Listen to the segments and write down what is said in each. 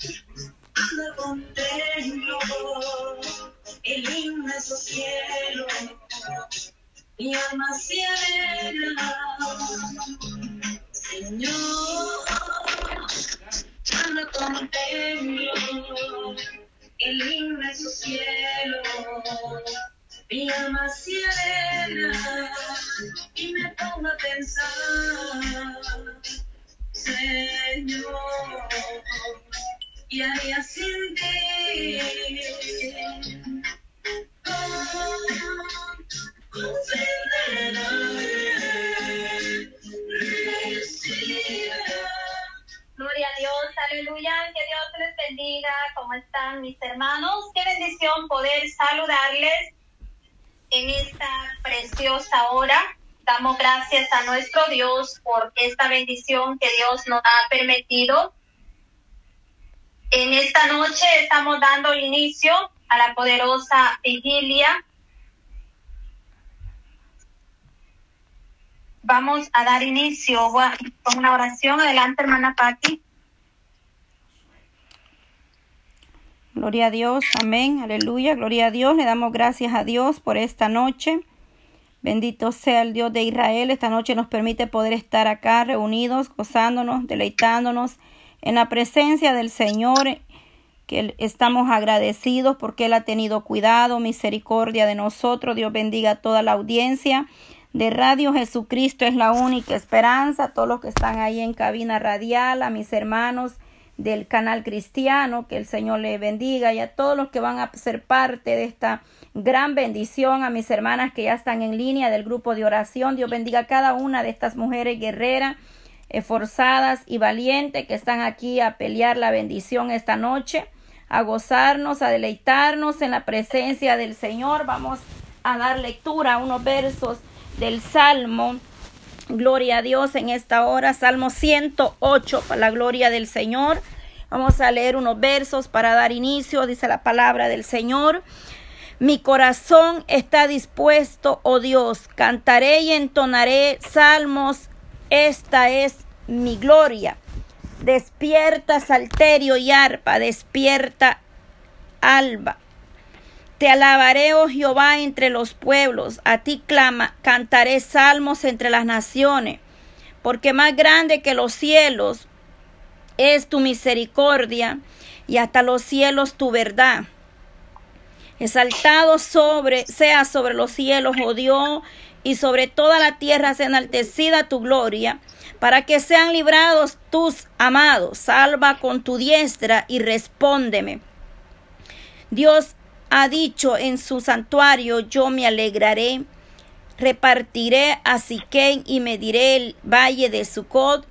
Cuando contemplo el inmenso cielo, mi alma en esta preciosa hora. Damos gracias a nuestro Dios por esta bendición que Dios nos ha permitido. En esta noche estamos dando inicio a la poderosa vigilia. Vamos a dar inicio con una oración. Adelante, hermana Patti. Gloria a Dios, amén, aleluya, gloria a Dios. Le damos gracias a Dios por esta noche. Bendito sea el Dios de Israel. Esta noche nos permite poder estar acá reunidos, gozándonos, deleitándonos en la presencia del Señor, que estamos agradecidos porque Él ha tenido cuidado, misericordia de nosotros. Dios bendiga a toda la audiencia de Radio Jesucristo. Es la única esperanza. Todos los que están ahí en cabina radial, a mis hermanos del canal cristiano, que el Señor le bendiga y a todos los que van a ser parte de esta gran bendición, a mis hermanas que ya están en línea del grupo de oración, Dios bendiga a cada una de estas mujeres guerreras, esforzadas y valientes que están aquí a pelear la bendición esta noche, a gozarnos, a deleitarnos en la presencia del Señor. Vamos a dar lectura a unos versos del Salmo Gloria a Dios en esta hora. Salmo 108 para la gloria del Señor. Vamos a leer unos versos para dar inicio. Dice la palabra del Señor. Mi corazón está dispuesto, oh Dios. Cantaré y entonaré salmos. Esta es mi gloria. Despierta salterio y arpa. Despierta alba. Te alabaré, oh Jehová, entre los pueblos, a ti clama, cantaré salmos entre las naciones, porque más grande que los cielos es tu misericordia y hasta los cielos tu verdad. Exaltado sobre, sea sobre los cielos, oh Dios, y sobre toda la tierra sea enaltecida tu gloria, para que sean librados tus amados. Salva con tu diestra y respóndeme. Dios ha dicho en su santuario, yo me alegraré, repartiré a Siquén y mediré el valle de Sucot.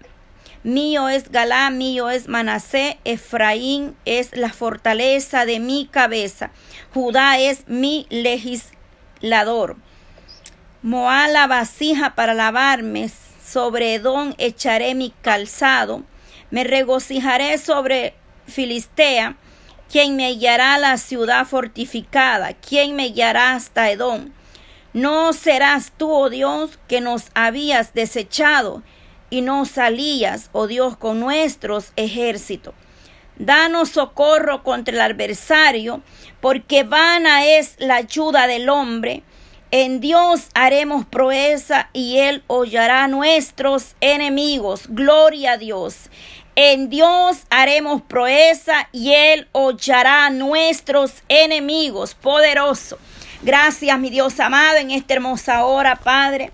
Mío es Galá, mío es Manasé, Efraín es la fortaleza de mi cabeza, Judá es mi legislador. Moá la vasija para lavarme, sobre Edom echaré mi calzado, me regocijaré sobre Filistea, ¿Quién me guiará a la ciudad fortificada? ¿Quién me guiará hasta Edom? No serás tú, oh Dios, que nos habías desechado y no salías, oh Dios, con nuestros ejércitos. Danos socorro contra el adversario, porque vana es la ayuda del hombre. En Dios haremos proeza y Él hollará nuestros enemigos. Gloria a Dios. En Dios haremos proeza y Él hollará nuestros enemigos. Poderoso. Gracias, mi Dios amado, en esta hermosa hora, Padre.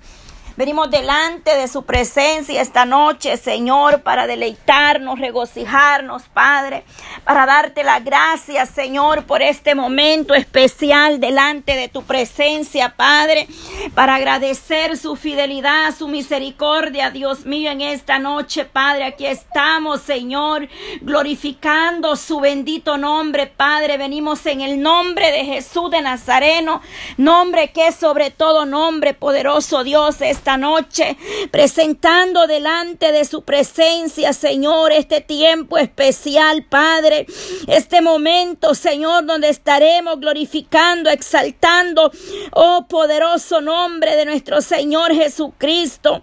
Venimos delante de su presencia esta noche, Señor, para deleitarnos, regocijarnos, Padre, para darte la gracias, Señor, por este momento especial delante de tu presencia, Padre, para agradecer su fidelidad, su misericordia, Dios mío, en esta noche, Padre. Aquí estamos, Señor, glorificando su bendito nombre, Padre. Venimos en el nombre de Jesús de Nazareno, nombre que es sobre todo nombre, poderoso Dios esta noche, presentando delante de su presencia, Señor, este tiempo especial, Padre, este momento, Señor, donde estaremos glorificando, exaltando, oh poderoso nombre de nuestro Señor Jesucristo.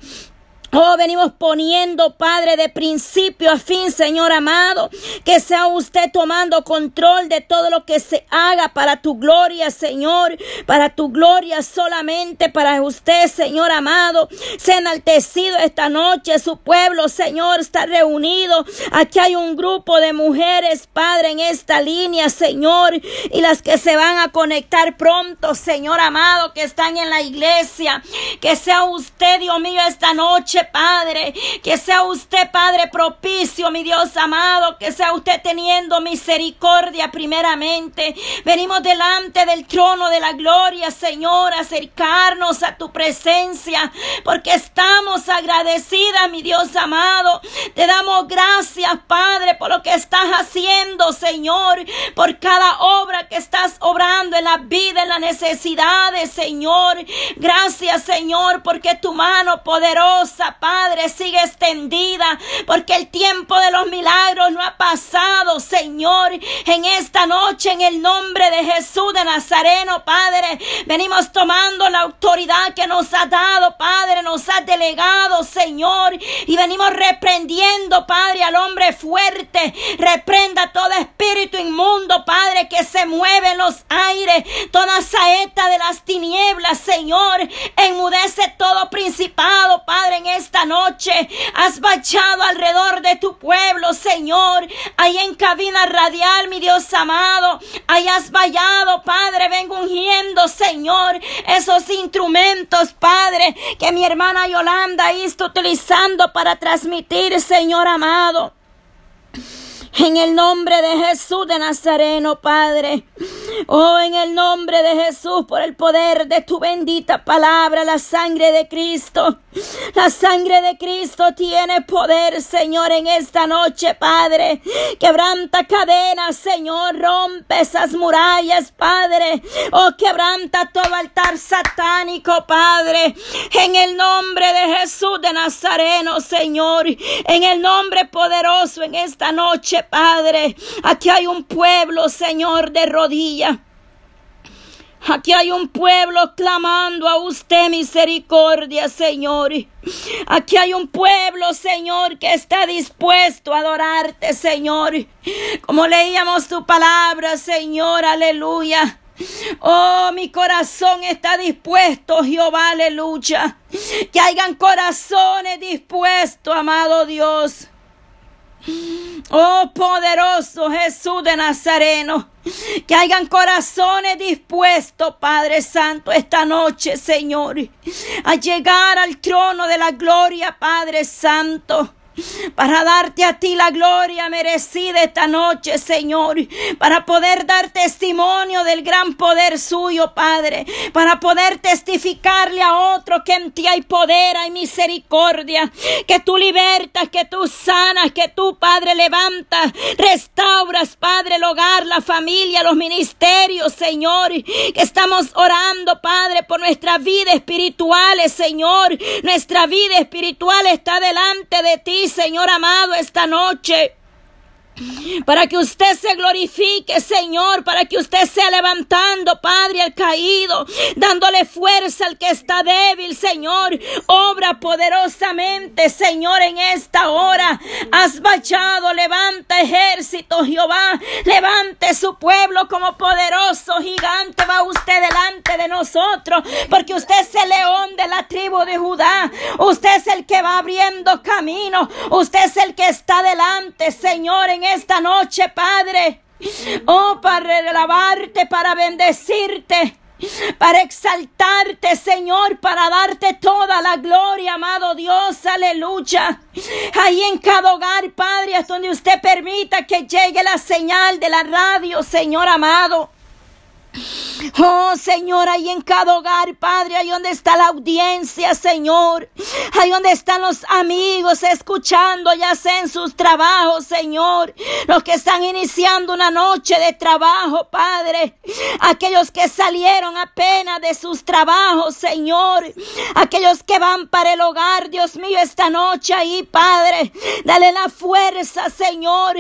Oh, venimos poniendo, Padre, de principio a fin, Señor amado, que sea usted tomando control de todo lo que se haga para tu gloria, Señor, para tu gloria solamente, para usted, Señor amado, sea enaltecido esta noche, su pueblo, Señor, está reunido. Aquí hay un grupo de mujeres, Padre, en esta línea, Señor, y las que se van a conectar pronto, Señor amado, que están en la iglesia, que sea usted, Dios mío, esta noche, Padre. Que sea usted, Padre, propicio, mi Dios amado. Que sea usted teniendo misericordia primeramente. Venimos delante del trono de la gloria, Señor, acercarnos a tu presencia. Porque estamos agradecidas, mi Dios amado. Te damos gracias, Padre, por lo que estás haciendo, Señor. Por cada obra que estás obrando en la vida, en las necesidades, Señor. Gracias, Señor, porque tu mano poderosa Padre, sigue extendida, porque el tiempo de los milagros no ha pasado, Señor. En esta noche, en el nombre de Jesús de Nazareno, Padre, venimos tomando la autoridad que nos ha dado, Padre, nos ha delegado, Señor, y venimos reprendiendo, Padre, al hombre fuerte. Reprenda todo espíritu inmundo, Padre, que se mueve en los aires, toda saeta de las tinieblas, Señor. Enmudece todo principado, Padre, en esta noche has bachado alrededor de tu pueblo, Señor. Ahí en cabina radial, mi Dios amado. Ahí has vallado, Padre. Vengo ungiendo, Señor, esos instrumentos, Padre, que mi hermana Yolanda está utilizando para transmitir, Señor amado. En el nombre de Jesús de Nazareno, Padre. Oh, en el nombre de Jesús, por el poder de tu bendita palabra, la sangre de Cristo. La sangre de Cristo tiene poder, Señor, en esta noche, Padre. Quebranta cadenas, Señor. Rompe esas murallas, Padre. Oh, quebranta todo altar satánico, Padre. En el nombre de Jesús de Nazareno, Señor. En el nombre poderoso en esta noche, Padre. Aquí hay un pueblo, Señor, de rodillas. Aquí hay un pueblo clamando a usted misericordia, Señor. Aquí hay un pueblo, Señor, que está dispuesto a adorarte, Señor. Como leíamos tu palabra, Señor, aleluya. Oh, mi corazón está dispuesto, Jehová, aleluya. Que hayan corazones dispuestos, amado Dios. Oh poderoso Jesús de Nazareno, que hayan corazones dispuestos, Padre Santo, esta noche, Señor, a llegar al trono de la gloria, Padre Santo para darte a ti la gloria merecida esta noche, Señor, para poder dar testimonio del gran poder suyo, Padre, para poder testificarle a otro que en ti hay poder, hay misericordia, que tú libertas, que tú sanas, que tú, Padre, levantas, restauras, Padre, el hogar, la familia, los ministerios, Señor, que estamos orando, Padre, por nuestra vida espiritual, Señor, nuestra vida espiritual está delante de ti, Señor amado, esta noche para que usted se glorifique, Señor, para que usted sea levantando, Padre, al caído, dándole fuerza al que está débil, Señor. Obra poderosamente, Señor, en esta hora. Has bachado, levanta ejército, Jehová. Levante su pueblo como poderoso gigante. Va usted delante de nosotros, porque usted es el león de la tribu de Judá. Usted es el que va abriendo camino. Usted es el que está delante, Señor, en esta noche, Padre. Oh, para alabarte, para bendecirte para exaltarte, Señor, para darte toda la gloria, amado Dios, aleluya. Ahí en cada hogar, Padre, es donde usted permita que llegue la señal de la radio, Señor amado. Oh Señor, ahí en cada hogar, Padre, ahí donde está la audiencia, Señor. Ahí donde están los amigos escuchando, ya sea sus trabajos, Señor. Los que están iniciando una noche de trabajo, Padre. Aquellos que salieron apenas de sus trabajos, Señor. Aquellos que van para el hogar, Dios mío, esta noche ahí, Padre. Dale la fuerza, Señor.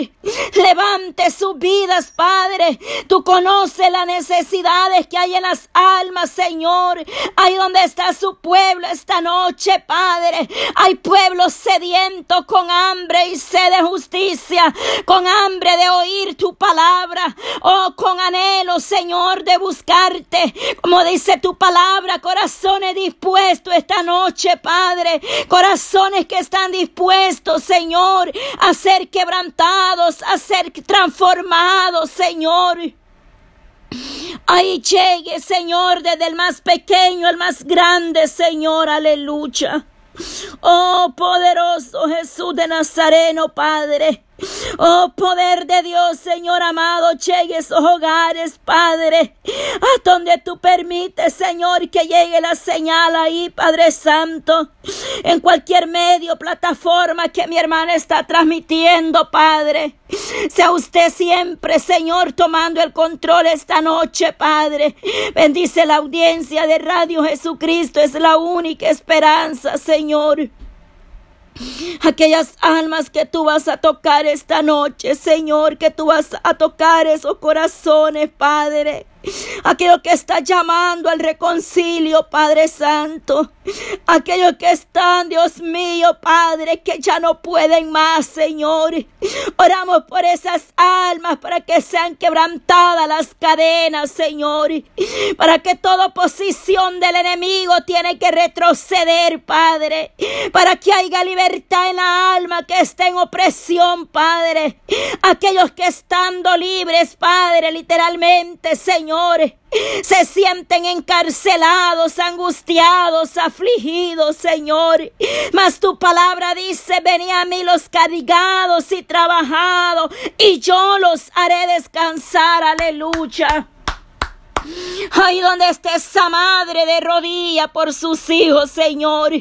Levante sus vidas, Padre. Tú conoces la necesidad que hay en las almas, Señor. Ahí donde está su pueblo esta noche, Padre. Hay pueblos sedientos con hambre y sed de justicia, con hambre de oír tu palabra, oh, con anhelo, Señor, de buscarte. Como dice tu palabra, corazones dispuestos esta noche, Padre. Corazones que están dispuestos, Señor, a ser quebrantados, a ser transformados, Señor. Ahí llegue, Señor, desde el más pequeño al más grande, Señor, aleluya. Oh, poderoso Jesús de Nazareno, Padre. Oh, poder de Dios, Señor amado, llegue esos hogares, Padre, a donde tú permites, Señor, que llegue la señal ahí, Padre Santo, en cualquier medio, plataforma que mi hermana está transmitiendo, Padre. Sea usted siempre, Señor, tomando el control esta noche, Padre. Bendice la audiencia de Radio Jesucristo, es la única esperanza, Señor. Aquellas almas que tú vas a tocar esta noche, Señor, que tú vas a tocar esos corazones, Padre. Aquellos que está llamando al reconcilio, Padre Santo. Aquellos que están, Dios mío, Padre, que ya no pueden más, Señor. Oramos por esas almas para que sean quebrantadas las cadenas, Señor. Para que toda oposición del enemigo tiene que retroceder, Padre. Para que haya libertad en la alma que esté en opresión, Padre. Aquellos que estando libres, Padre, literalmente, Señor se sienten encarcelados, angustiados, afligidos, Señor. Mas tu palabra dice, venid a mí los cargados y trabajados, y yo los haré descansar. Aleluya. Ahí donde esté esa madre de rodilla por sus hijos, Señor.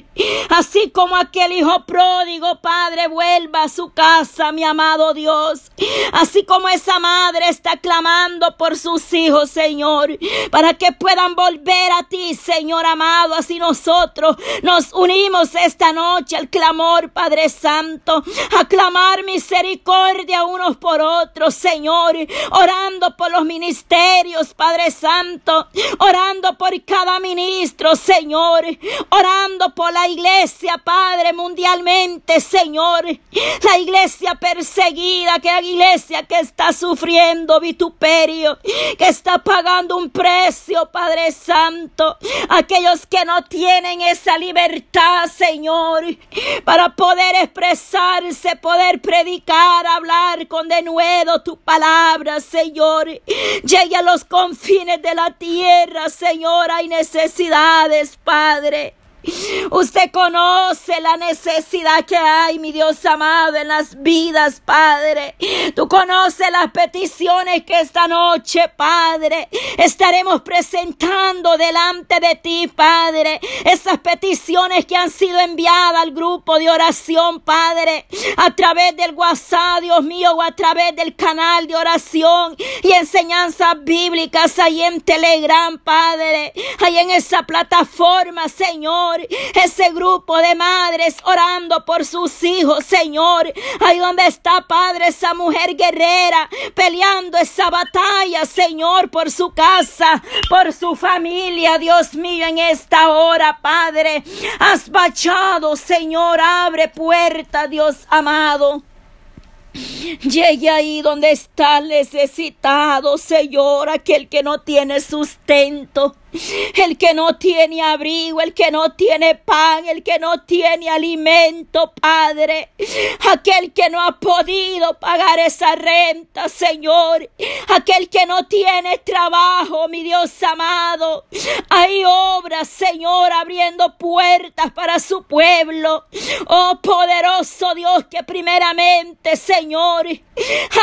Así como aquel hijo pródigo, Padre, vuelva a su casa, mi amado Dios. Así como esa madre está clamando por sus hijos, Señor, para que puedan volver a ti, Señor amado. Así nosotros nos unimos esta noche al clamor, Padre Santo, a clamar misericordia unos por otros, Señor, orando por los ministerios, Padre Santo orando por cada ministro, Señor, orando por la iglesia, Padre, mundialmente, Señor, la iglesia perseguida, que la iglesia que está sufriendo vituperio, que está pagando un precio, Padre Santo, aquellos que no tienen esa libertad, Señor, para poder expresarse, poder predicar, hablar con denuedo tu palabra, Señor, llegue a los confines de la tierra, Señor, hay necesidades, Padre. Usted conoce la necesidad que hay, mi Dios amado, en las vidas, Padre. Tú conoces las peticiones que esta noche, Padre, estaremos presentando delante de ti, Padre. Esas peticiones que han sido enviadas al grupo de oración, Padre, a través del WhatsApp, Dios mío, o a través del canal de oración y enseñanzas bíblicas ahí en Telegram, Padre. Ahí en esa plataforma, Señor ese grupo de madres orando por sus hijos, Señor. Ahí donde está, Padre, esa mujer guerrera peleando esa batalla, Señor, por su casa, por su familia, Dios mío, en esta hora, Padre. Has bachado, Señor, abre puerta, Dios amado. Llegue ahí donde está necesitado, Señor, aquel que no tiene sustento el que no tiene abrigo, el que no tiene pan, el que no tiene alimento, Padre, aquel que no ha podido pagar esa renta, Señor, aquel que no tiene trabajo, mi Dios amado, hay obras, Señor, abriendo puertas para su pueblo, oh poderoso Dios, que primeramente, Señor,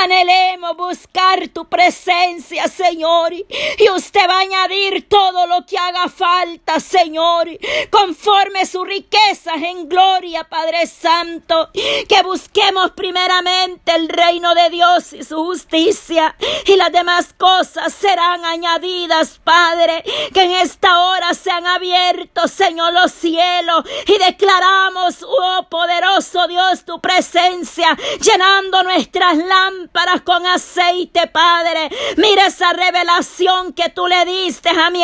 anhelemos buscar tu presencia, Señor, y usted va a añadir todo lo que haga falta, Señor, conforme sus riquezas en gloria, Padre Santo, que busquemos primeramente el reino de Dios y su justicia y las demás cosas serán añadidas, Padre, que en esta hora sean abiertos, Señor, los cielos y declaramos, oh poderoso Dios, tu presencia, llenando nuestras lámparas con aceite, Padre. Mira esa revelación que tú le diste a mi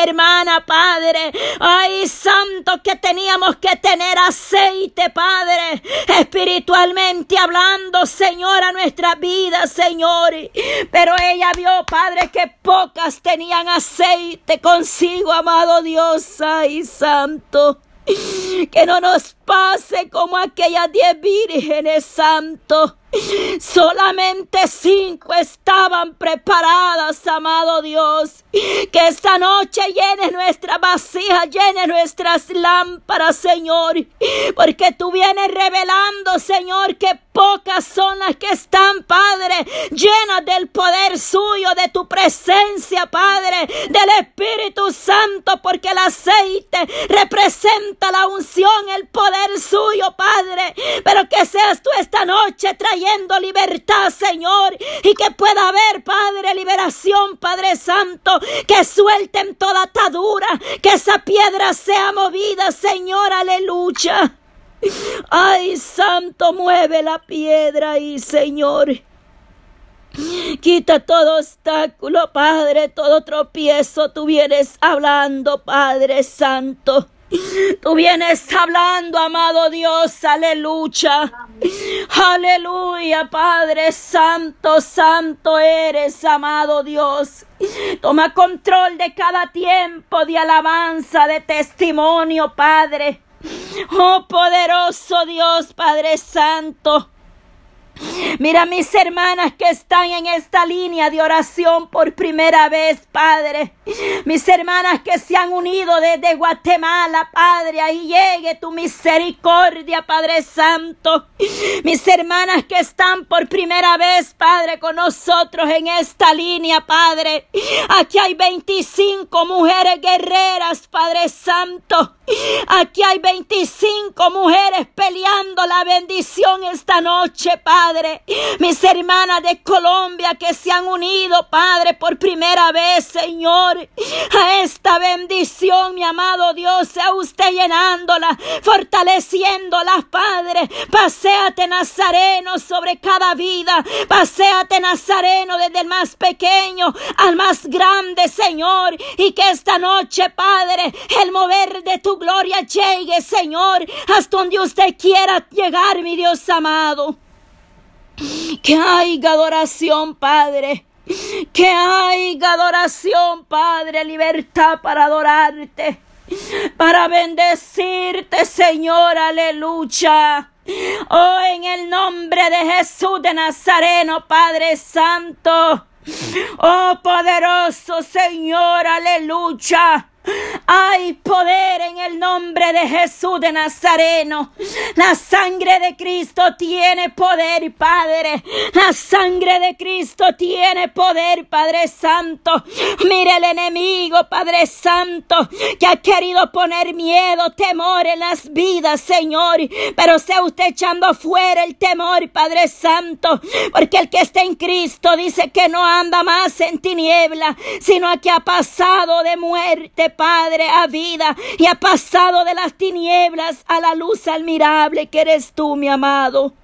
Padre. Ay, santo, que teníamos que tener aceite, Padre, espiritualmente hablando, Señor, a nuestra vida, Señor. Pero ella vio, Padre, que pocas tenían aceite consigo, amado Dios. Ay, santo. Que no nos pase como aquellas diez vírgenes, santo. Solamente cinco estaban preparadas, amado Dios. Que esta noche llene nuestra vasija, llene nuestras lámparas, Señor. Porque tú vienes revelando, Señor, que pocas son las que están, Padre, llenas del poder suyo, de tu presencia, Padre, del Espíritu Santo, porque el aceite representa la unción, el poder suyo, Padre. Pero que seas tú esta noche trayendo libertad, Señor, y que pueda haber, Padre, liberación, Padre Santo, que suelten toda atadura, que esa piedra sea movida, Señor, aleluya. Ay, Santo, mueve la piedra ahí, Señor. Quita todo obstáculo, Padre, todo tropiezo. Tú vienes hablando, Padre Santo. Tú vienes hablando, amado Dios, aleluya. Aleluya, Padre Santo, Santo eres, amado Dios. Toma control de cada tiempo de alabanza, de testimonio, Padre. Oh poderoso Dios, Padre Santo. Mira mis hermanas que están en esta línea de oración por primera vez, Padre. Mis hermanas que se han unido desde Guatemala, Padre. Ahí llegue tu misericordia, Padre Santo. Mis hermanas que están por primera vez, Padre, con nosotros en esta línea, Padre. Aquí hay 25 mujeres guerreras, Padre Santo. Aquí hay 25 mujeres peleando la bendición esta noche, Padre. Mis hermanas de Colombia que se han unido, Padre, por primera vez, Señor, a esta bendición, mi amado Dios, sea usted llenándola, fortaleciéndola, Padre. Paseate, Nazareno, sobre cada vida. Paseate, Nazareno, desde el más pequeño al más grande, Señor. Y que esta noche, Padre, el mover de tu gloria llegue, Señor, hasta donde usted quiera llegar, mi Dios amado. Que haya adoración, Padre. Que haya adoración, Padre, libertad para adorarte, para bendecirte, Señor, aleluya. Oh, en el nombre de Jesús de Nazareno, Padre Santo. Oh, poderoso Señor, aleluya. Hay poder en el nombre de Jesús de Nazareno. La sangre de Cristo tiene poder, Padre. La sangre de Cristo tiene poder, Padre Santo. Mire el enemigo, Padre Santo, que ha querido poner miedo, temor en las vidas, Señor. Pero sea usted echando fuera el temor, Padre Santo. Porque el que está en Cristo dice que no anda más en tiniebla, sino que ha pasado de muerte, Padre, a vida y ha pasado de las tinieblas a la luz admirable que eres tú, mi amado.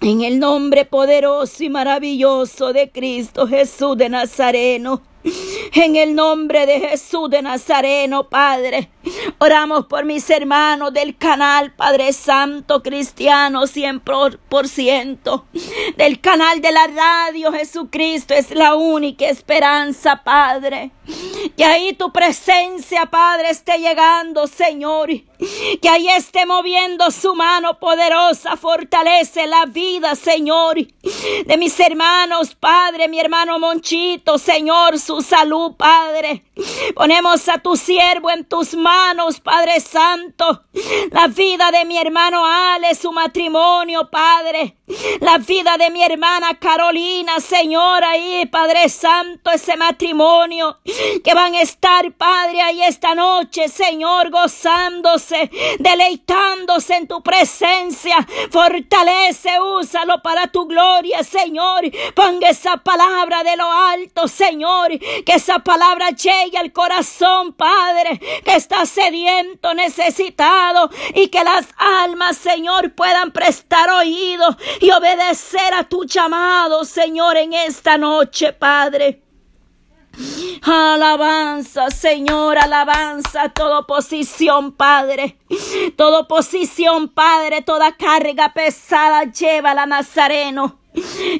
En el nombre poderoso y maravilloso de Cristo Jesús de Nazareno. En el nombre de Jesús de Nazareno, Padre. Oramos por mis hermanos del canal Padre Santo Cristiano 100%. Del canal de la radio Jesucristo es la única esperanza, Padre. Que ahí tu presencia, Padre, esté llegando, Señor. Que ahí esté moviendo su mano poderosa. Fortalece la vida, Señor. De mis hermanos, Padre, mi hermano Monchito, Señor, su salud, Padre. Ponemos a tu siervo en tus manos Padre Santo. La vida de mi hermano Ale, su matrimonio, Padre. La vida de mi hermana Carolina, Señor, ahí, Padre Santo, ese matrimonio. Que van a estar, Padre, ahí esta noche, Señor, gozándose, deleitándose en tu presencia. Fortalece, úsalo para tu gloria, Señor. Ponga esa palabra de lo alto, Señor. Que esa palabra llegue al corazón, Padre, que está sediento, necesitado. Y que las almas, Señor, puedan prestar oído y obedecer a tu llamado, Señor, en esta noche, Padre. Alabanza, Señor, alabanza, toda oposición, Padre. Toda oposición, Padre, toda carga pesada lleva la Nazareno.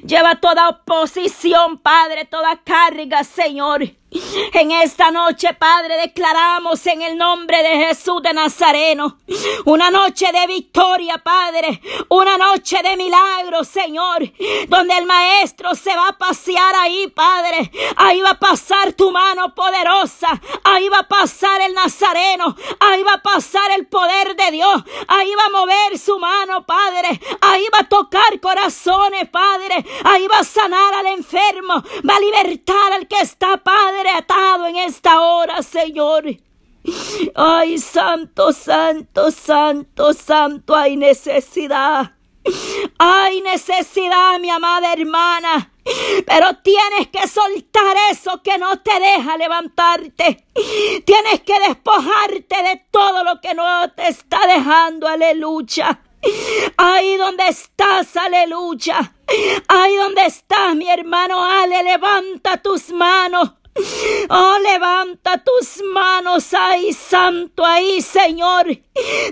Lleva toda oposición, Padre, toda carga, Señor. En esta noche, Padre, declaramos en el nombre de Jesús de Nazareno una noche de victoria, Padre, una noche de milagro, Señor, donde el Maestro se va a pasear ahí, Padre. Ahí va a pasar tu mano poderosa, ahí va a pasar el Nazareno, ahí va a pasar el poder de Dios, ahí va a mover su mano, Padre, ahí va a tocar corazones, Padre, ahí va a sanar al enfermo, va a libertar al que está, Padre atado en esta hora, Señor. Ay, santo, santo, santo, santo, hay necesidad. Hay necesidad, mi amada hermana. Pero tienes que soltar eso que no te deja levantarte. Tienes que despojarte de todo lo que no te está dejando, aleluya. Ahí donde estás, aleluya. Ahí donde estás, mi hermano, ale, levanta tus manos. Oh, levanta tus manos ahí, santo ahí, Señor.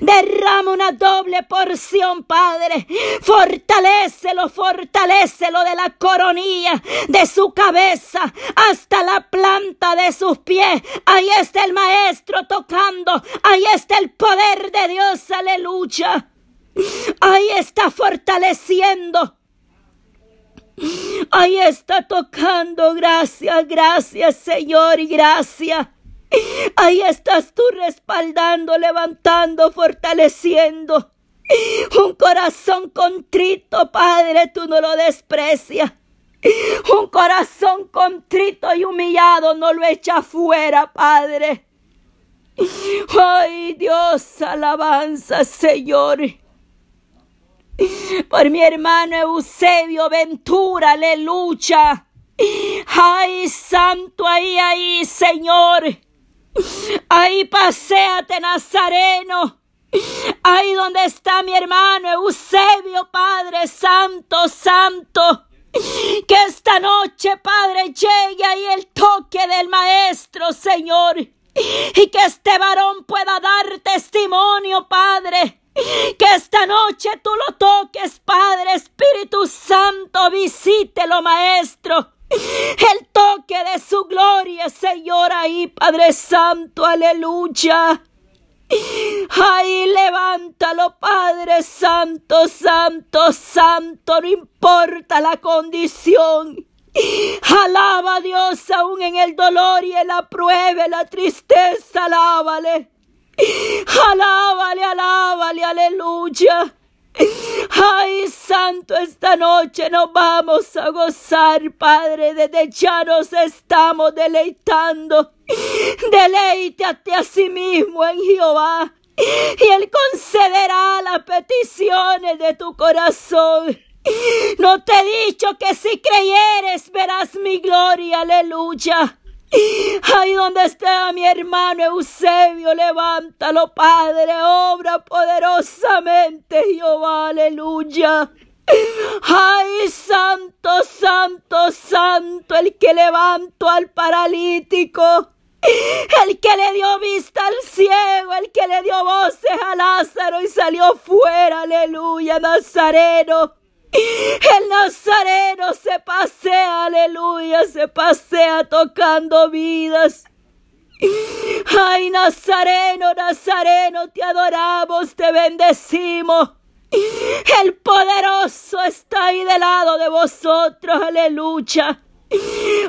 Derrama una doble porción, Padre. Fortalécelo, fortalécelo de la coronilla de su cabeza hasta la planta de sus pies. Ahí está el Maestro tocando. Ahí está el poder de Dios, aleluya. Ahí está fortaleciendo. Ahí está tocando. Gracias, gracias, Señor, y gracias. Ahí estás tú respaldando, levantando, fortaleciendo. Un corazón contrito, Padre, tú no lo desprecias. Un corazón contrito y humillado no lo echa fuera, Padre. Ay, Dios, alabanza, Señor por mi hermano Eusebio Ventura, aleluya. Ay, santo, ahí, ahí, Señor. Ahí paséate, Nazareno. Ahí donde está mi hermano Eusebio, Padre Santo, Santo. Que esta noche, Padre, llegue ahí el toque del Maestro, Señor. Y que este varón pueda dar testimonio, Padre que esta noche tú lo toques, Padre Espíritu Santo, visítelo, Maestro. El toque de su gloria, Señor, ahí, Padre Santo, aleluya. Ay, levántalo, Padre Santo, Santo, Santo, no importa la condición. Alaba a Dios aún en el dolor y en la prueba, y la tristeza, alábale. Alábale, alábale, aleluya. Ay, santo, esta noche nos vamos a gozar, Padre, desde ya nos estamos deleitando. Deleítate a sí mismo en Jehová, y Él concederá las peticiones de tu corazón. No te he dicho que si creyeres verás mi gloria, aleluya. Ahí donde está mi hermano Eusebio, levántalo, Padre, obra poderosamente, Jehová, aleluya. Ay, santo, santo, santo, el que levantó al paralítico, el que le dio vista al ciego, el que le dio voces a Lázaro y salió fuera, aleluya, Nazareno. El Nazareno se pasea, aleluya, se pasea tocando vidas. Ay, Nazareno, Nazareno, te adoramos, te bendecimos. El poderoso está ahí del lado de vosotros, aleluya.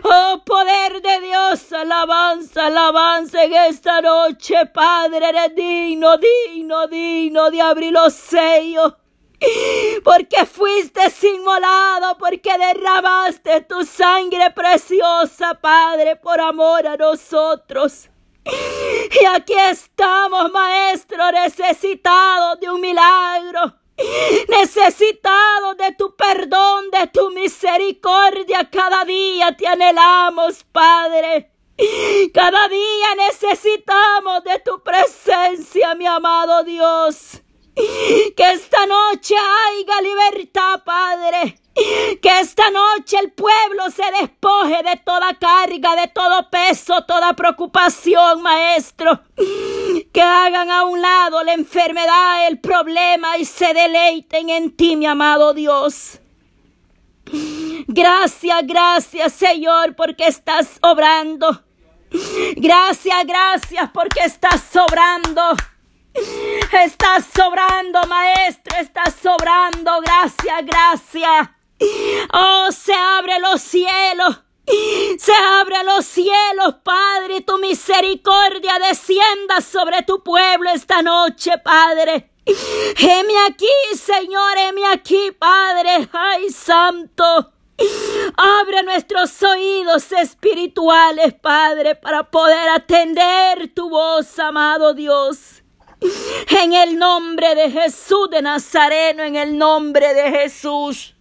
Oh, poder de Dios, alabanza, alabanza en esta noche, Padre, eres digno, digno, digno de abrir los sellos. Porque fuiste inmolado, porque derramaste tu sangre preciosa, Padre, por amor a nosotros. Y aquí estamos, Maestro, necesitados de un milagro necesitados de tu perdón, de tu misericordia. Cada día te anhelamos, Padre. Cada día necesitamos de tu presencia, mi amado Dios. Que esta noche haya libertad, Padre. Que esta noche el pueblo se despoje de toda carga, de todo peso, toda preocupación, Maestro. Que hagan a un lado la enfermedad, el problema y se deleiten en ti, mi amado Dios. Gracias, gracias, Señor, porque estás obrando. Gracias, gracias, porque estás sobrando. Estás sobrando, maestro, estás sobrando. Gracias, gracias. Oh, se abre los cielos. Se abre los cielos, Padre, y tu misericordia descienda sobre tu pueblo esta noche, Padre. Heme aquí, Señor, heme aquí, Padre. Ay, Santo. Abre nuestros oídos espirituales, Padre, para poder atender tu voz, amado Dios. En el nombre de Jesús de Nazareno, en el nombre de Jesús.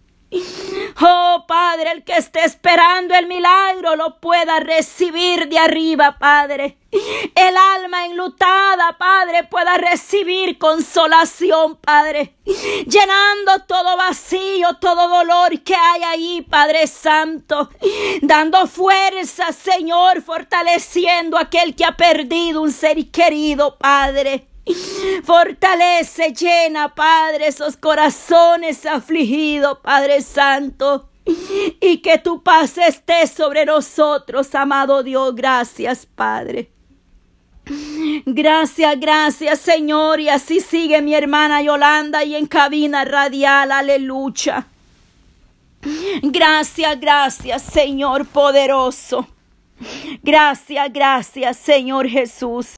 Oh Padre, el que esté esperando el milagro lo pueda recibir de arriba, Padre. El alma enlutada, Padre, pueda recibir consolación, Padre. Llenando todo vacío, todo dolor que hay ahí, Padre Santo. Dando fuerza, Señor, fortaleciendo a aquel que ha perdido un ser querido, Padre. Fortalece, llena, Padre, esos corazones afligidos, Padre Santo. Y que tu paz esté sobre nosotros, amado Dios. Gracias, Padre. Gracias, gracias, Señor. Y así sigue mi hermana Yolanda y en cabina radial. Aleluya. Gracias, gracias, Señor poderoso. Gracias, gracias, Señor Jesús.